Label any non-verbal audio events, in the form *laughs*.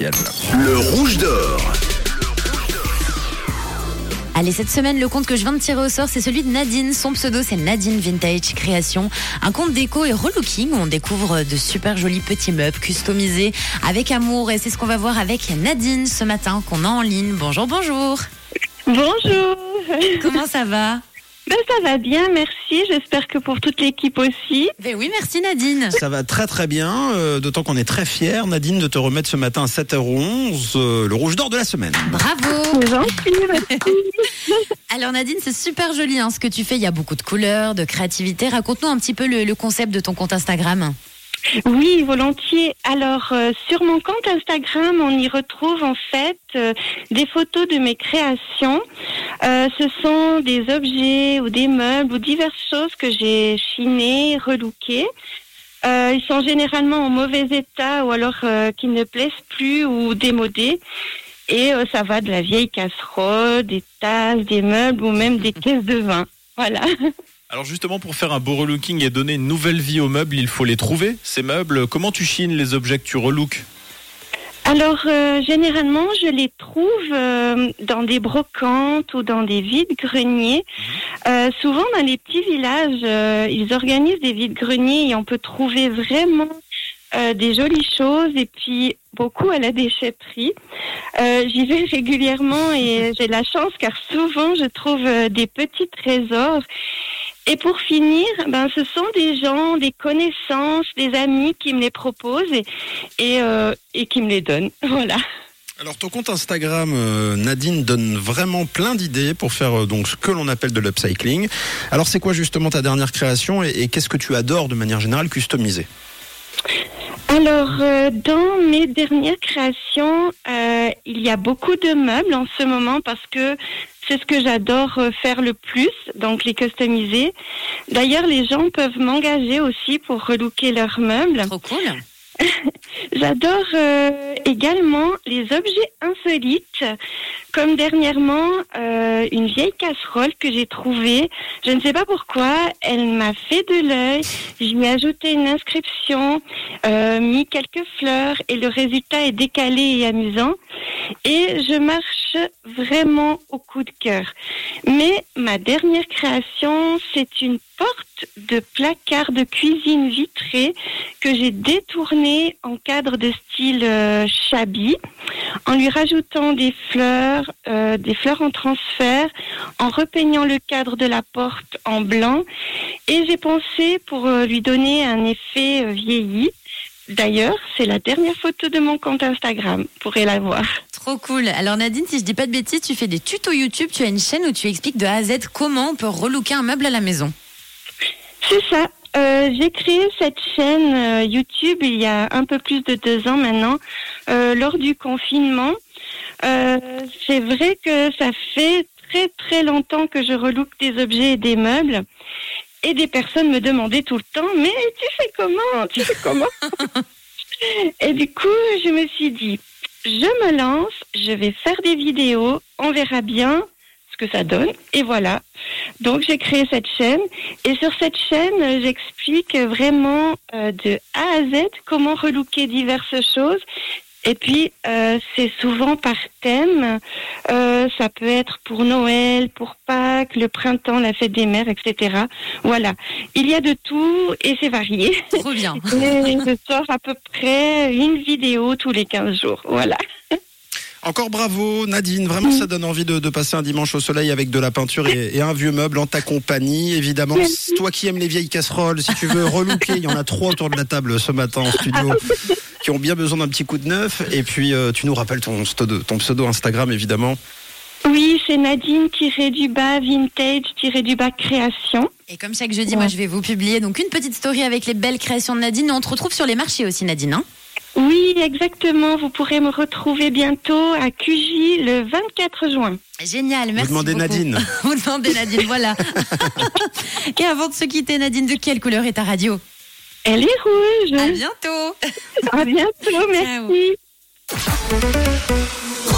Le rouge d'or. Allez, cette semaine, le compte que je viens de tirer au sort, c'est celui de Nadine. Son pseudo, c'est Nadine Vintage Création. Un compte déco et relooking où on découvre de super jolis petits meubles customisés avec amour. Et c'est ce qu'on va voir avec Nadine ce matin qu'on a en ligne. Bonjour, bonjour. Bonjour. Comment ça va? Ben, ça va bien, merci. J'espère que pour toute l'équipe aussi. Ben oui, merci Nadine. Ça va très très bien, euh, d'autant qu'on est très fiers, Nadine, de te remettre ce matin à 7h11 euh, le rouge d'or de la semaine. Bravo. Gentil, merci. *laughs* Alors Nadine, c'est super joli hein, ce que tu fais. Il y a beaucoup de couleurs, de créativité. Raconte-nous un petit peu le, le concept de ton compte Instagram. Oui, volontiers. Alors, euh, sur mon compte Instagram, on y retrouve en fait euh, des photos de mes créations. Euh, ce sont des objets ou des meubles ou diverses choses que j'ai chinées, relookées. Ils sont généralement en mauvais état ou alors euh, qui ne plaisent plus ou démodés. Et ça va de la vieille casserole, des tasses, des meubles ou même des caisses de vin. Voilà. *laughs* Alors justement, pour faire un beau relooking et donner une nouvelle vie aux meubles, il faut les trouver, ces meubles. Comment tu chines les objets que tu relooks Alors, euh, généralement, je les trouve euh, dans des brocantes ou dans des vides-greniers. Euh, souvent, dans les petits villages, euh, ils organisent des vides-greniers et on peut trouver vraiment euh, des jolies choses et puis beaucoup à la déchetterie. Euh, J'y vais *laughs* régulièrement et j'ai la chance car souvent, je trouve des petits trésors. Et pour finir, ben, ce sont des gens, des connaissances, des amis qui me les proposent et, euh, qui me les donnent. *laughs* Voilà. Alors ton compte Instagram, euh, Nadine, donne vraiment plein d'idées pour faire euh, donc ce que l'on appelle de l'upcycling. Alors c'est quoi justement ta dernière création et, et qu'est-ce que tu adores de manière générale customiser? Alors, euh, dans mes dernières créations, euh, il y a beaucoup de meubles en ce moment parce que c'est ce que j'adore euh, faire le plus, donc les customiser. D'ailleurs, les gens peuvent m'engager aussi pour relooker leurs meubles. Trop cool. *laughs* J'adore euh, également les objets insolites, comme dernièrement euh, une vieille casserole que j'ai trouvée. Je ne sais pas pourquoi, elle m'a fait de l'œil. J'y ai ajouté une inscription, euh, mis quelques fleurs et le résultat est décalé et amusant. Et je marche vraiment au coup de cœur. Mais ma dernière création, c'est une porte de placard de cuisine vitrée que j'ai détournée en cadre de style euh, shabby, en lui rajoutant des fleurs, euh, des fleurs en transfert, en repeignant le cadre de la porte en blanc. Et j'ai pensé pour euh, lui donner un effet euh, vieilli. D'ailleurs, c'est la dernière photo de mon compte Instagram. Vous pourrez la voir. Trop cool. Alors Nadine, si je dis pas de bêtises, tu fais des tutos YouTube, tu as une chaîne où tu expliques de A à Z comment on peut relooker un meuble à la maison. C'est ça. Euh, j'ai créé cette chaîne euh, YouTube il y a un peu plus de deux ans maintenant, euh, lors du confinement. Euh, c'est vrai que ça fait très très longtemps que je relook des objets et des meubles. Et des personnes me demandaient tout le temps, mais tu fais comment? Tu fais comment *laughs* Et du coup, je me suis dit, je me lance, je vais faire des vidéos, on verra bien ce que ça donne. Et voilà. Donc j'ai créé cette chaîne et sur cette chaîne j'explique vraiment euh, de A à Z comment relooker diverses choses. Et puis euh, c'est souvent par thème. Euh, ça peut être pour Noël, pour Pâques, le printemps, la fête des mères, etc. Voilà. Il y a de tout et c'est varié. Trop bien. *laughs* Et je sors à peu près une vidéo tous les 15 jours. Voilà. Encore bravo Nadine, vraiment ça donne envie de, de passer un dimanche au soleil avec de la peinture et, et un vieux meuble en ta compagnie. Évidemment, toi qui aimes les vieilles casseroles, si tu veux relooker, il y en a trois autour de la table ce matin en studio *laughs* qui ont bien besoin d'un petit coup de neuf. Et puis euh, tu nous rappelles ton, pseudo- ton pseudo Instagram évidemment. Oui, c'est Nadine-du-bas vintage-du-bas création. Et comme chaque jeudi, moi je vais vous publier donc une petite story avec les belles créations de Nadine. On te retrouve sur les marchés aussi Nadine. Hein Oui, exactement. Vous pourrez me retrouver bientôt à QJ le 24 juin. Génial, merci. Vous demandez beaucoup. Nadine. *laughs* Vous demandez Nadine, voilà. *laughs* Et avant de se quitter, Nadine, de quelle couleur est ta radio? Elle est rouge. À bientôt. À bientôt, merci.